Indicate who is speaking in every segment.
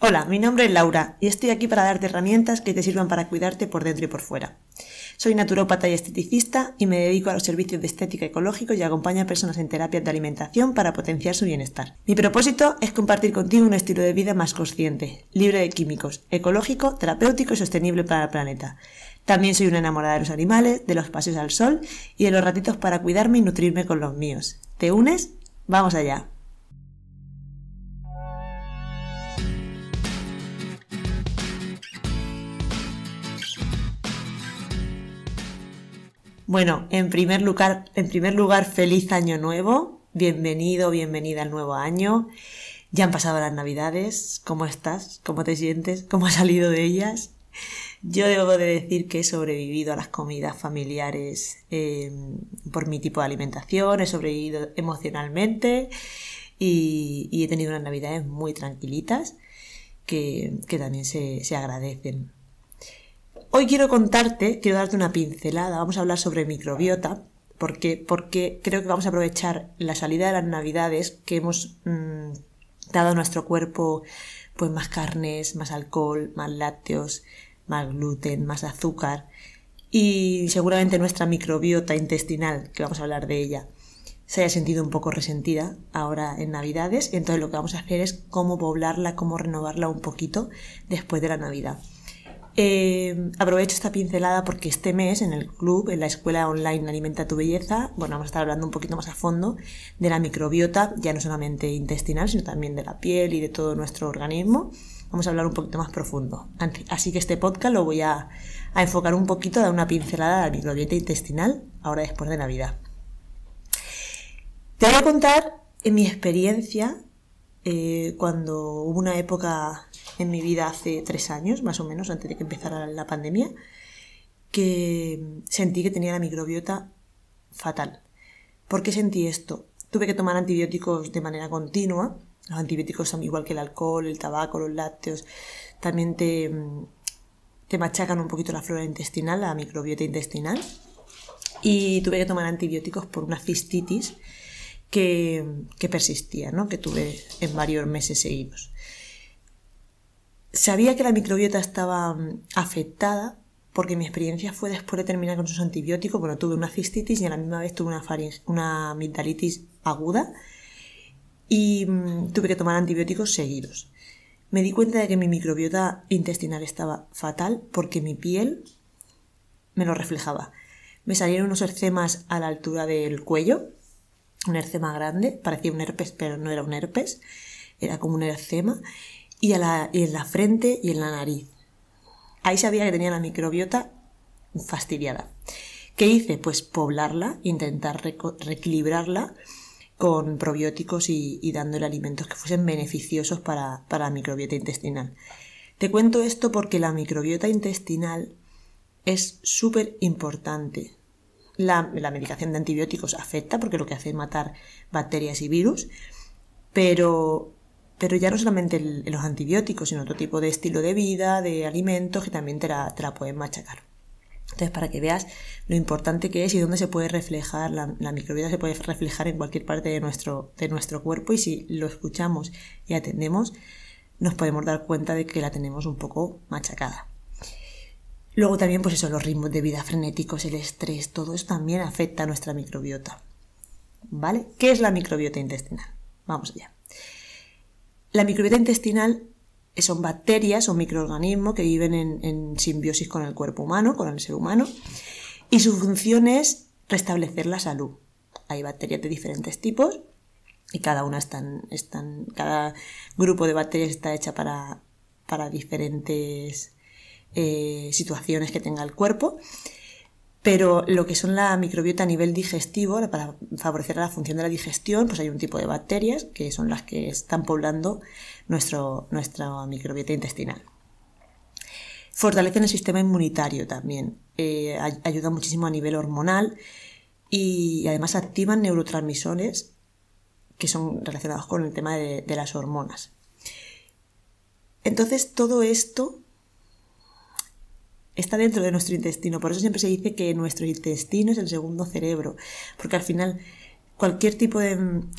Speaker 1: Hola, mi nombre es Laura y estoy aquí para darte herramientas que te sirvan para cuidarte por dentro y por fuera. Soy naturópata y esteticista y me dedico a los servicios de estética ecológico y acompaño a personas en terapias de alimentación para potenciar su bienestar. Mi propósito es compartir contigo un estilo de vida más consciente, libre de químicos, ecológico, terapéutico y sostenible para el planeta. También soy una enamorada de los animales, de los paseos al sol y de los ratitos para cuidarme y nutrirme con los míos. ¿Te unes? Vamos allá. Bueno, en primer lugar, en primer lugar, feliz año nuevo. Bienvenido, bienvenida al nuevo año. Ya han pasado las navidades. ¿Cómo estás? ¿Cómo te sientes? ¿Cómo has salido de ellas? Yo debo de decir que he sobrevivido a las comidas familiares em, por mi tipo de alimentación, he sobrevivido emocionalmente y, he tenido unas navidades muy tranquilitas que, también se agradecen. Hoy quiero contarte, quiero darte una pincelada, vamos a hablar sobre microbiota, porque, porque creo que vamos a aprovechar la salida de las navidades que hemos mm, dado a nuestro cuerpo pues más carnes, más alcohol, más lácteos, más gluten, más azúcar y seguramente nuestra microbiota intestinal, que vamos a hablar de ella, se haya sentido un poco resentida ahora en Navidades. Entonces lo que vamos a hacer es cómo poblarla, cómo renovarla un poquito después de la Navidad. Eh, aprovecho esta pincelada porque este mes en el club, en la escuela online Alimenta tu Belleza, bueno, vamos a estar hablando un poquito más a fondo de la microbiota, ya no solamente intestinal, sino también de la piel y de todo nuestro organismo. Vamos a hablar un poquito más profundo. Así que este podcast lo voy a, enfocar un poquito, a dar una pincelada de la microbiota intestinal, ahora después de Navidad. Te voy a contar en mi experiencia eh, cuando hubo una época en mi vida hace tres años, más o menos, antes de que empezara la pandemia, que sentí que tenía la microbiota fatal. ¿Por qué sentí esto? Tuve que tomar antibióticos de manera continua. Los antibióticos son igual que el alcohol, el tabaco, los lácteos. También te, te machacan un poquito la flora intestinal, la microbiota intestinal. Y tuve que tomar antibióticos por una cistitis que, que persistía, ¿no? que tuve en varios meses seguidos. Sabía que la microbiota estaba mm, afectada porque mi experiencia fue después de terminar con sus antibióticos. Bueno, tuve una cistitis y a la misma vez tuve una, una amigdalitis aguda y mm, tuve que tomar antibióticos seguidos. Me di cuenta de que mi microbiota intestinal estaba fatal porque mi piel me lo reflejaba. Me salieron unos ercemas a la altura del cuello, un ercema grande, parecía un herpes, pero no era un herpes, era como un ercema, y, en la frente y en la nariz. Ahí sabía que tenía la microbiota fastidiada. ¿Qué hice? Pues poblarla, intentar reequilibrarla con probióticos y, dándole alimentos que fuesen beneficiosos para, la microbiota intestinal. Te cuento esto porque la microbiota intestinal es súper importante. La, la, medicación de antibióticos afecta porque lo que hace es matar bacterias y virus, pero pero ya no solamente los antibióticos, sino otro tipo de estilo de vida, de alimentos que también te la, pueden machacar. Entonces, para que veas lo importante que es y dónde se puede reflejar, la, microbiota se puede reflejar en cualquier parte de nuestro, de nuestro cuerpo y si lo escuchamos y atendemos, nos podemos dar cuenta de que la tenemos un poco machacada. Luego también, pues eso, los ritmos de vida frenéticos, el estrés, todo eso también afecta a nuestra microbiota. ¿Vale? ¿Qué es la microbiota intestinal? Vamos allá. La microbiota intestinal son bacterias o microorganismos que viven en, simbiosis con el cuerpo humano, con el ser humano, y su función es restablecer la salud. Hay bacterias de diferentes tipos y cada una están, están cada grupo de bacterias está hecha para, para diferentes eh, situaciones que tenga el cuerpo pero lo que son la microbiota a nivel digestivo, para favorecer la función de la digestión, pues hay un tipo de bacterias que son las que están poblando nuestro, nuestra microbiota intestinal. Fortalecen el sistema inmunitario también, eh, ayuda muchísimo a nivel hormonal y además activan neurotransmisores que son relacionados con el tema de las hormonas. Entonces todo esto está dentro de nuestro intestino. Por eso siempre se dice que nuestro intestino es el segundo cerebro, porque al final cualquier tipo de,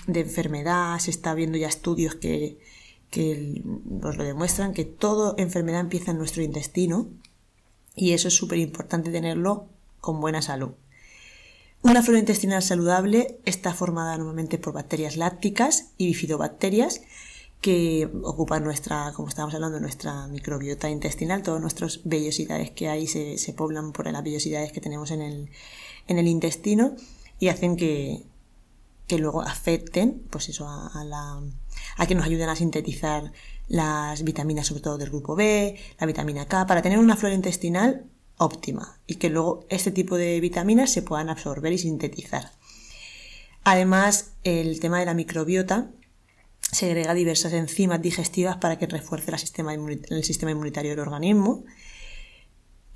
Speaker 1: enfermedad, se está viendo ya estudios que, que nos lo demuestran, que toda enfermedad empieza en nuestro intestino y eso es súper importante tenerlo con buena salud. Una flora intestinal saludable está formada normalmente por bacterias lácticas y bifidobacterias que ocupan nuestra, como estábamos hablando, nuestra microbiota intestinal, todos nuestros vellosidades que hay se, se poblan por las vellosidades que tenemos en el, en el intestino y hacen que, que luego afecten pues eso, a, la, a que nos ayuden a sintetizar las vitaminas, sobre todo del grupo B, la vitamina K, para tener una flora intestinal óptima y que luego este tipo de vitaminas se puedan absorber y sintetizar. Además, el tema de la microbiota segrega diversas enzimas digestivas para que refuerce el sistema, el sistema inmunitario del organismo.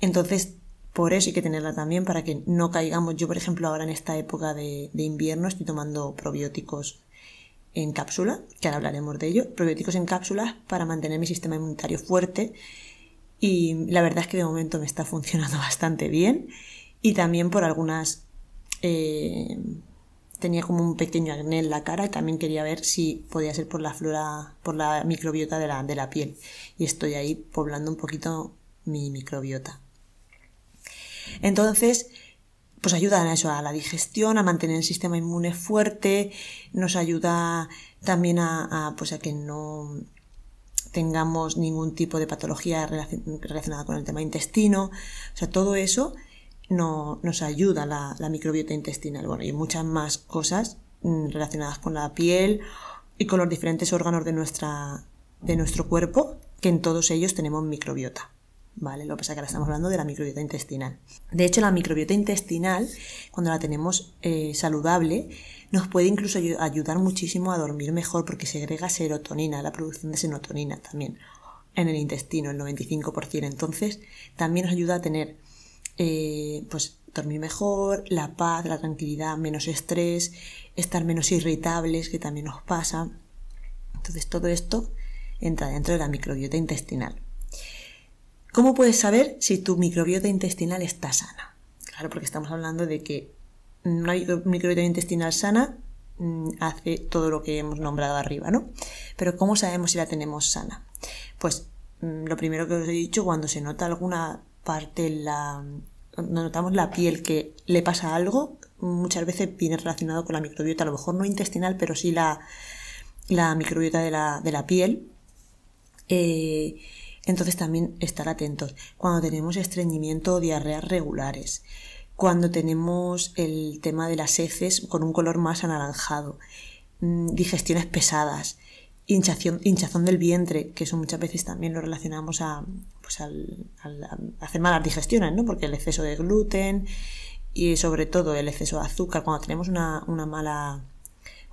Speaker 1: Entonces, por eso hay que tenerla también para que no caigamos. Yo, por ejemplo, ahora en esta época de, invierno estoy tomando probióticos en cápsula, que ahora hablaremos de ello, probióticos en cápsulas para mantener mi sistema inmunitario fuerte y la verdad es que de momento me está funcionando bastante bien y también por algunas... Eh, tenía como un pequeño acné en la cara y también quería ver si podía ser por la flora, por la microbiota de la, de la piel y estoy ahí poblando un poquito mi microbiota. Entonces, pues ayuda a eso, a la digestión, a mantener el sistema inmune fuerte, nos ayuda también a, pues a que no tengamos ningún tipo de patología relacionada con el tema intestino. O sea, todo eso no, nos ayuda la, microbiota intestinal. Bueno, y muchas más cosas mm, relacionadas con la piel y con los diferentes órganos de, nuestra, de nuestro cuerpo, que en todos ellos tenemos microbiota. ¿vale? Lo que pasa es que ahora estamos hablando de la microbiota intestinal. De hecho, la microbiota intestinal, cuando la tenemos eh, saludable, nos puede incluso ayudar muchísimo a dormir mejor porque segrega serotonina, la producción de serotonina también en el intestino, el 95%. Entonces, también nos ayuda a tener, eh, pues, dormir mejor, la paz, la tranquilidad, menos estrés, estar menos irritables, que también nos pasa. Entonces, todo esto entra dentro de la microbiota intestinal. ¿Cómo puedes saber si tu microbiota intestinal está sana? Claro, porque estamos hablando de que una microbiota intestinal sana mm, hace todo lo que hemos nombrado arriba, ¿no? Pero ¿cómo sabemos si la tenemos sana? Pues mm, lo primero que os he dicho, cuando se nota alguna parte la... notamos la piel que le pasa algo, muchas veces viene relacionado con la microbiota, a lo mejor no intestinal, pero sí la, microbiota de la, de la piel. Eh, entonces también estar atentos. Cuando tenemos estreñimiento o diarreas regulares, cuando tenemos el tema de las heces con un color más anaranjado, mm, digestiones pesadas, hinchación, hinchazón del vientre, que eso muchas veces también lo relacionamos a, pues al, hacer malas digestiones, ¿no? Porque el exceso de gluten y sobre todo el exceso de azúcar, cuando tenemos una, una mala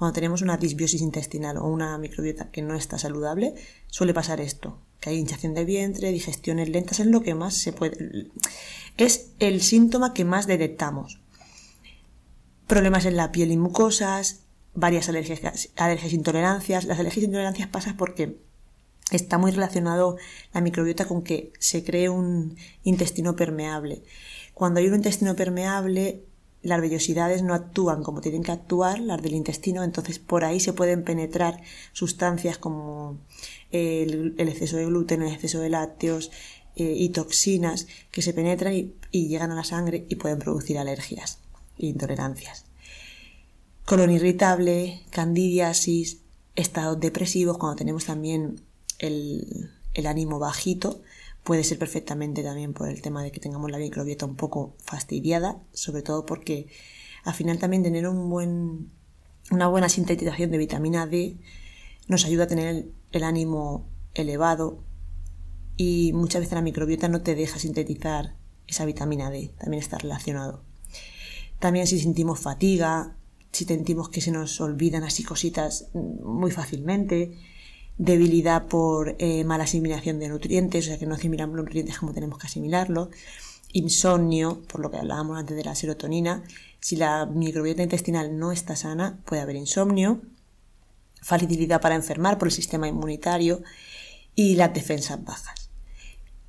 Speaker 1: cuando tenemos una disbiosis intestinal o una microbiota que no está saludable, suele pasar esto, que hay hinchación de vientre, digestiones lentas, es lo que más se puede... Es el síntoma que más detectamos. Problemas en la piel y mucosas, varias alergias, alergias intolerancias. Las alergias e intolerancias pasan porque está muy relacionado la microbiota con que se cree un intestino permeable. Cuando hay un intestino permeable, las vellosidades no actúan como tienen que actuar, las del intestino, entonces por ahí se pueden penetrar sustancias como el, exceso de gluten, el exceso de lácteos eh, y toxinas que se penetran y, llegan a la sangre y pueden producir alergias e intolerancias. Colon irritable, candidiasis, estados depresivos, cuando tenemos también el, el ánimo bajito, Puede ser perfectamente también por el tema de que tengamos la microbiota un poco fastidiada, sobre todo porque al final también tener un buen, una buena sintetización de vitamina D nos ayuda a tener el, ánimo elevado y muchas veces la microbiota no te deja sintetizar esa vitamina D, también está relacionado. También si sentimos fatiga, si sentimos que se nos olvidan así cositas muy fácilmente, debilidad por eh, mala asimilación de nutrientes, o sea que no asimilamos los nutrientes como tenemos que asimilarlos, insomnio, por lo que hablábamos antes de la serotonina, si la microbiota intestinal no está sana, puede haber insomnio, facilidad para enfermar por el sistema inmunitario y las defensas bajas.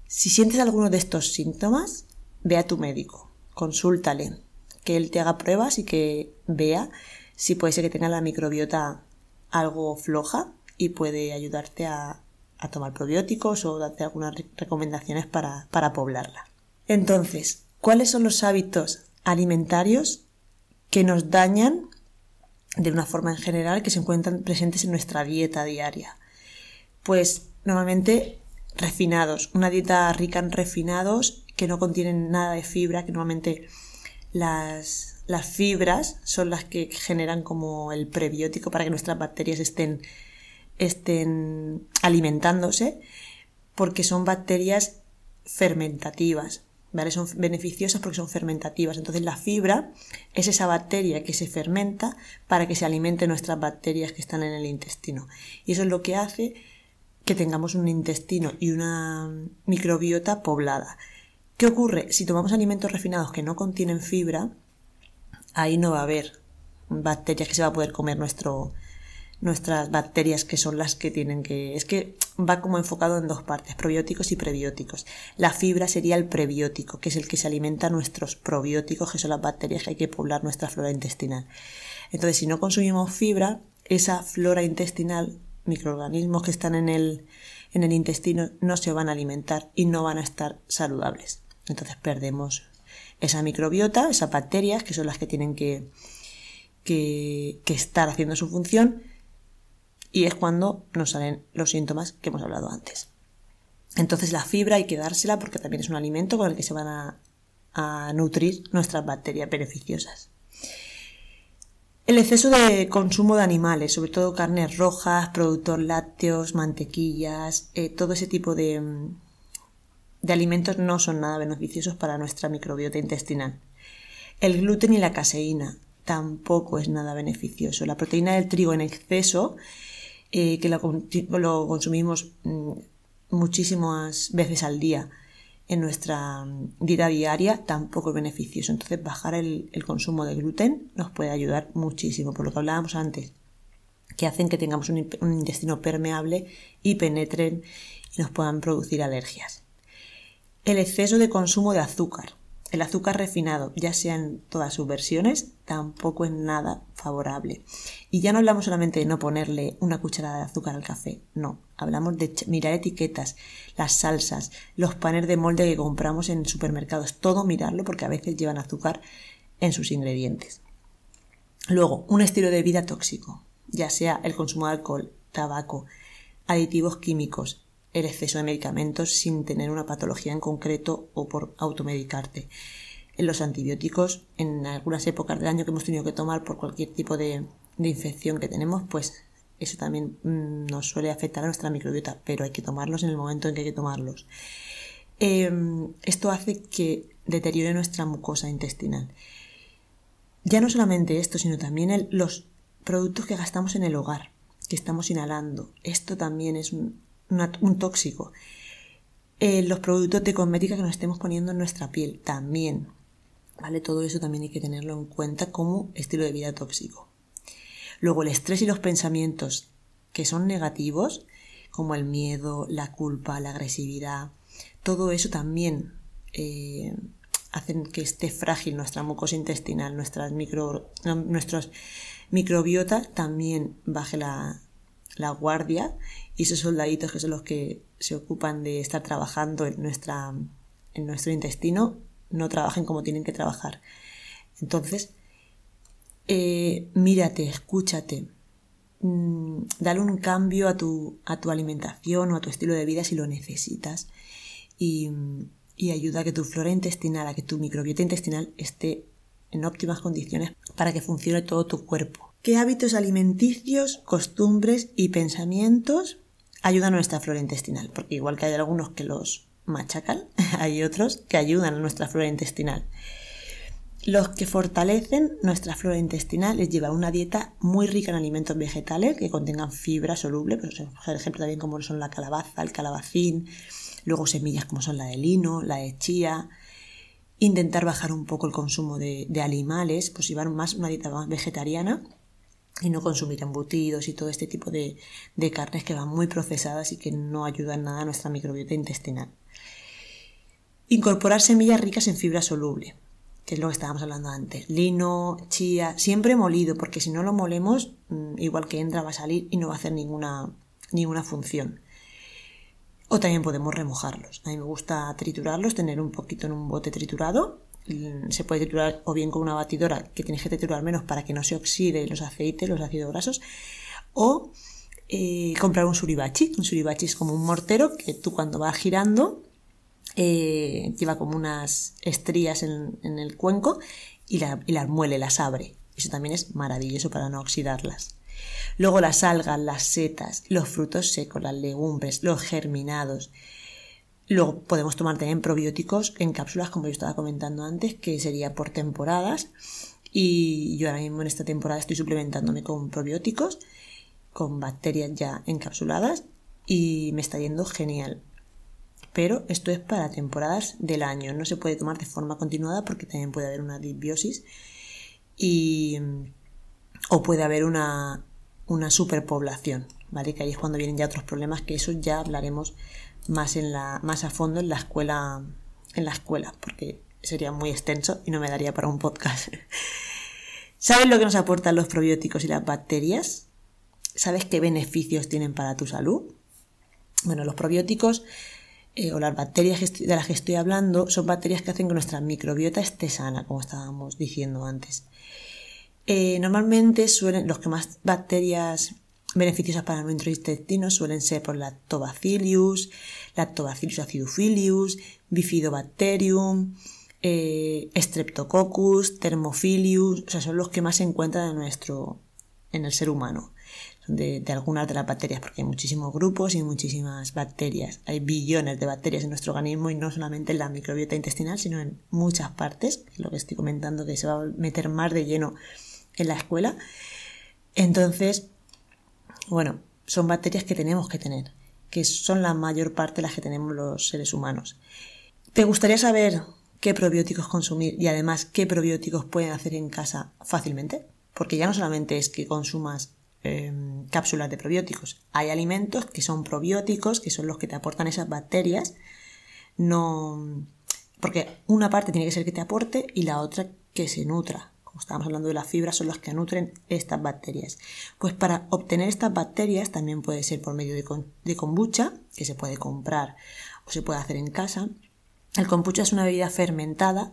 Speaker 1: Si sientes alguno de estos síntomas, ve a tu médico, consúltale, que él te haga pruebas y que vea si puede ser que tenga la microbiota algo floja y puede ayudarte a, tomar probióticos o darte algunas recomendaciones para, para poblarla. Entonces, ¿cuáles son los hábitos alimentarios que nos dañan de una forma en general que se encuentran presentes en nuestra dieta diaria? Pues normalmente refinados, una dieta rica en refinados que no contienen nada de fibra, que normalmente las, las fibras son las que generan como el prebiótico para que nuestras bacterias estén, estén alimentándose, porque son bacterias fermentativas, ¿vale? Son beneficiosas porque son fermentativas. Entonces la fibra es esa bacteria que se fermenta para que se alimente nuestras bacterias que están en el intestino. Y eso es lo que hace que tengamos un intestino y una microbiota poblada. ¿Qué ocurre? Si tomamos alimentos refinados que no contienen fibra, ahí no va a haber bacterias que se va a poder comer nuestro, nuestras bacterias que son las que tienen que... Es que va como enfocado en dos partes, probióticos y prebióticos. La fibra sería el prebiótico, que es el que se alimenta a nuestros probióticos, que son las bacterias que hay que poblar nuestra flora intestinal. Entonces, si no consumimos fibra, esa flora intestinal microorganismos que están en el, en el intestino no se van a alimentar y no van a estar saludables. Entonces perdemos esa microbiota, esas bacterias que son las que tienen que, que, que estar haciendo su función y es cuando nos salen los síntomas que hemos hablado antes. Entonces la fibra hay que dársela porque también es un alimento con el que se van a, a nutrir nuestras bacterias beneficiosas. El exceso de consumo de animales, sobre todo carnes rojas, productos lácteos, mantequillas, eh, todo ese tipo de, de alimentos no son nada beneficiosos para nuestra microbiota intestinal. El gluten y la caseína tampoco es nada beneficioso. La proteína del trigo en exceso, eh, que lo, consumimos mm, muchísimas veces al día, en nuestra vida diaria tampoco es beneficioso. Entonces bajar el, consumo de gluten nos puede ayudar muchísimo, por lo que hablábamos antes, que hacen que tengamos un intestino permeable y penetren y nos puedan producir alergias. El exceso de consumo de azúcar. El azúcar refinado, ya sea en todas sus versiones, tampoco es nada favorable. Y ya no hablamos solamente de no ponerle una cucharada de azúcar al café, no. Hablamos de mirar etiquetas, las salsas, los panes de molde que compramos en supermercados, todo mirarlo porque a veces llevan azúcar en sus ingredientes. Luego, un estilo de vida tóxico, ya sea el consumo de alcohol, tabaco, aditivos químicos, el exceso de medicamentos sin tener una patología en concreto o por automedicarte. En los antibióticos, en algunas épocas del año que hemos tenido que tomar por cualquier tipo de, infección que tenemos, pues eso también mm, nos suele afectar a nuestra microbiota, pero hay que tomarlos en el momento en que hay que tomarlos. Em, esto hace que deteriore nuestra mucosa intestinal. Ya no solamente esto, sino también los productos que gastamos en el hogar, que estamos inhalando. Esto también es un, un tóxico. Eh, los productos de cosmética que nos estemos poniendo en nuestra piel también. ¿Vale? Todo eso también hay que tenerlo en cuenta como estilo de vida tóxico. Luego el estrés y los pensamientos que son negativos, como el miedo, la culpa, la agresividad, todo eso también eh, hacen que esté frágil nuestra mucosa intestinal, nuestras micro, nuestros microbiota también baje la, la guardia y esos soldaditos que son los que se ocupan de estar trabajando en, nuestra, en nuestro intestino no trabajen como tienen que trabajar. Entonces, eh, mírate, escúchate, mm, dale un cambio a tu, a tu alimentación o a tu estilo de vida si lo necesitas y, y ayuda a que tu flora intestinal, a que tu microbiota intestinal esté en óptimas condiciones para que funcione todo tu cuerpo. ¿Qué hábitos alimenticios, costumbres y pensamientos ayudan a nuestra flora intestinal? Porque igual que hay algunos que los machacan, hay otros que ayudan a nuestra flora intestinal. Los que fortalecen nuestra flora intestinal es llevar una dieta muy rica en alimentos vegetales que contengan fibra soluble, por ejemplo también como son la calabaza, el calabacín, luego semillas como son la de lino, la de chía, intentar bajar un poco el consumo de, animales, pues llevar más una dieta vegetariana y no consumir embutidos y todo este tipo de, carnes que van muy procesadas y que no ayudan nada a nuestra microbiota intestinal. Incorporar semillas ricas en fibra soluble, que es lo que estábamos hablando antes. Lino, chía, siempre molido, porque si no lo molemos, mm, igual que entra va a salir y no va a hacer ninguna, ninguna función. O también podemos remojarlos. A mí me gusta triturarlos, tener un poquito en un bote triturado. Se puede triturar o bien con una batidora, que tienes que triturar menos para que no se oxide los aceites, los ácidos grasos. O eh, comprar un suribachi. Un suribachi es como un mortero que tú cuando vas girando eh, lleva como unas estrías en, el cuenco y, y las muele, las abre. Eso también es maravilloso para no oxidarlas. Luego las algas, las setas, los frutos secos, las legumbres, los germinados. Luego podemos tomar también probióticos en cápsulas, como yo estaba comentando antes, que sería por temporadas. Y yo ahora mismo en esta temporada estoy suplementándome con probióticos, con bacterias ya encapsuladas y me está yendo genial. Pero esto es para temporadas del año, no se puede tomar de forma continuada porque también puede haber una disbiosis y, o puede haber una, una superpoblación, ¿vale? Que ahí es cuando vienen ya otros problemas, que eso ya hablaremos más, en la, más a fondo en la escuela, en la escuela, porque sería muy extenso y no me daría para un podcast. ¿Sabes lo que nos aportan los probióticos y las bacterias? ¿Sabes qué beneficios tienen para tu salud? Bueno, los probióticos eh, o las bacterias de las que estoy hablando son bacterias que hacen que nuestra microbiota esté sana, como estábamos diciendo antes. Eh, normalmente suelen, los que más bacterias beneficiosas para nuestro intestino suelen ser por Lactobacillus, Lactobacillus acidophilus, Bifidobacterium, eh, Streptococcus, Thermophilus, o sea, son los que más se encuentran en nuestro, en el ser humano. De, de, algunas de las bacterias, porque hay muchísimos grupos y muchísimas bacterias. Hay billones de bacterias en nuestro organismo y no solamente en la microbiota intestinal, sino en muchas partes, lo que estoy comentando, que se va a meter más de lleno en la escuela. Entonces, bueno, son bacterias que tenemos que tener, que son la mayor parte de las que tenemos los seres humanos. ¿Te gustaría saber qué probióticos consumir y además qué probióticos pueden hacer en casa fácilmente? Porque ya no solamente es que consumas em, cápsulas de probióticos, hay alimentos que son probióticos, que son los que te aportan esas bacterias, no porque una parte tiene que ser que te aporte y la otra que se nutra como estábamos hablando de las fibras, son las que nutren estas bacterias. Pues para obtener estas bacterias también puede ser por medio de, kombucha, que se puede comprar o se puede hacer en casa. El kombucha es una bebida fermentada,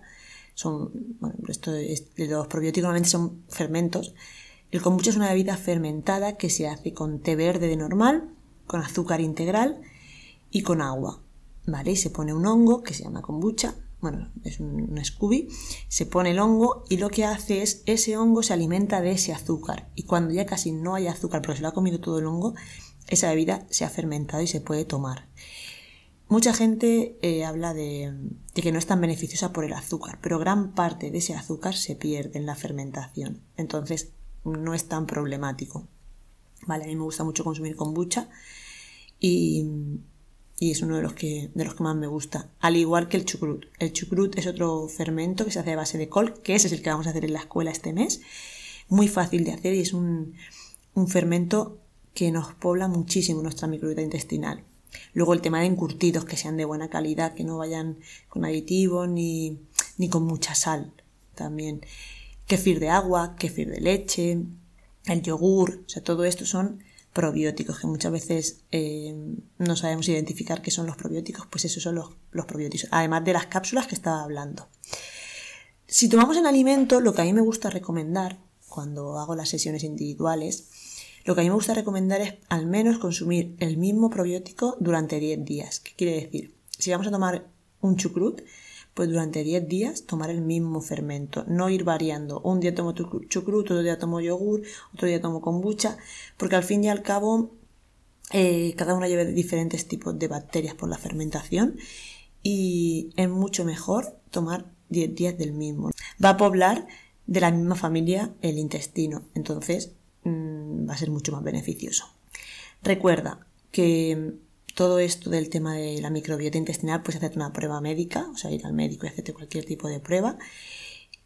Speaker 1: son, bueno, esto de los probióticos normalmente son fermentos. El kombucha es una bebida fermentada que se hace con té verde de normal, con azúcar integral y con agua. ¿Vale? Se pone un hongo que se llama kombucha, bueno, es un, Scooby, se pone el hongo y lo que hace es, ese hongo se alimenta de ese azúcar. Y cuando ya casi no hay azúcar, porque se lo ha comido todo el hongo, esa bebida se ha fermentado y se puede tomar. Mucha gente eh, habla de, de, que no es tan beneficiosa por el azúcar, pero gran parte de ese azúcar se pierde en la fermentación. Entonces no es tan problemático. Vale, a mí me gusta mucho consumir kombucha y, y es uno de los que, de los que más me gusta. Al igual que el chucrut. El chucrut es otro fermento que se hace a base de col, que ese es el que vamos a hacer en la escuela este mes. Muy fácil de hacer y es un, un fermento que nos pobla muchísimo nuestra microbiota intestinal. Luego el tema de encurtidos que sean de buena calidad, que no vayan con aditivos ni, ni con mucha sal también. Kefir de agua, kefir de leche, el yogur, o sea, todo esto son probióticos, que muchas veces eh, no sabemos identificar qué son los probióticos, pues esos son los, los probióticos, además de las cápsulas que estaba hablando. Si tomamos en alimento, lo que a mí me gusta recomendar cuando hago las sesiones individuales, lo que a mí me gusta recomendar es al menos consumir el mismo probiótico durante 10 días. ¿Qué quiere decir? Si vamos a tomar un chucrut, pues durante 10 días tomar el mismo fermento, no ir variando. Un día tomo chucrut, otro día tomo yogur, otro día tomo kombucha, porque al fin y al cabo eh, cada una lleva diferentes tipos de bacterias por la fermentación y es mucho mejor tomar 10 días del mismo. Va a poblar de la misma familia el intestino, entonces mm, va a ser mucho más beneficioso. Recuerda que todo esto del tema de la microbiota intestinal, pues hacerte una prueba médica, o sea, ir al médico y hacerte cualquier tipo de prueba.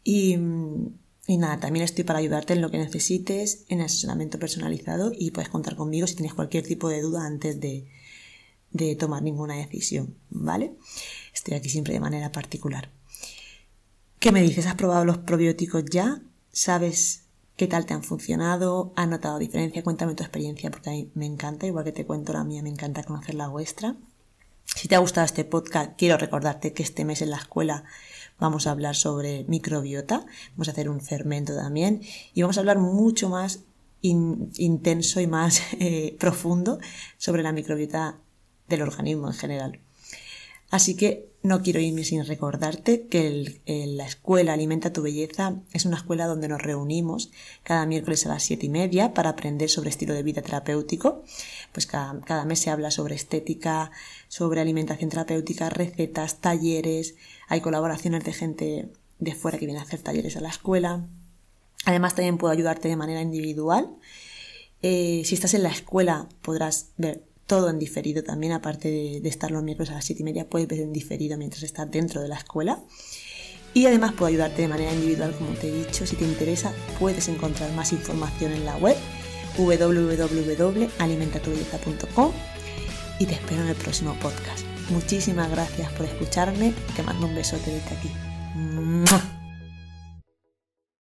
Speaker 1: Y, nada, también estoy para ayudarte en lo que necesites, en asesoramiento personalizado y puedes contar conmigo si tienes cualquier tipo de duda antes de, de tomar ninguna decisión, ¿vale? Estoy aquí siempre de manera particular. ¿Qué me dices? ¿Has probado los probióticos ya? ¿Sabes qué tal te han funcionado, has notado diferencia, cuéntame tu experiencia porque a mí me encanta, igual que te cuento la mía, me encanta conocer la vuestra. Si te ha gustado este podcast, quiero recordarte que este mes en la escuela vamos a hablar sobre microbiota, vamos a hacer un fermento también y vamos a hablar mucho más intenso y más eh, profundo sobre la microbiota del organismo en general. Así que no quiero irme sin recordarte que la escuela Alimenta tu Belleza es una escuela donde nos reunimos cada miércoles a las siete y media para aprender sobre estilo de vida terapéutico. Pues cada, mes se habla sobre estética, sobre alimentación terapéutica, recetas, talleres, hay colaboraciones de gente de fuera que viene a hacer talleres a la escuela. Además también puedo ayudarte de manera individual. Eh, si estás en la escuela podrás ver todo en diferido también, aparte de, estar los miércoles a las 7 y media, puedes ver en diferido mientras estás dentro de la escuela. Y además puedo ayudarte de manera individual, como te he dicho. Si te interesa, puedes encontrar más información en la web www.alimentatubelleza.com y te espero en el próximo podcast. Muchísimas gracias por escucharme. Te mando un besote desde aquí.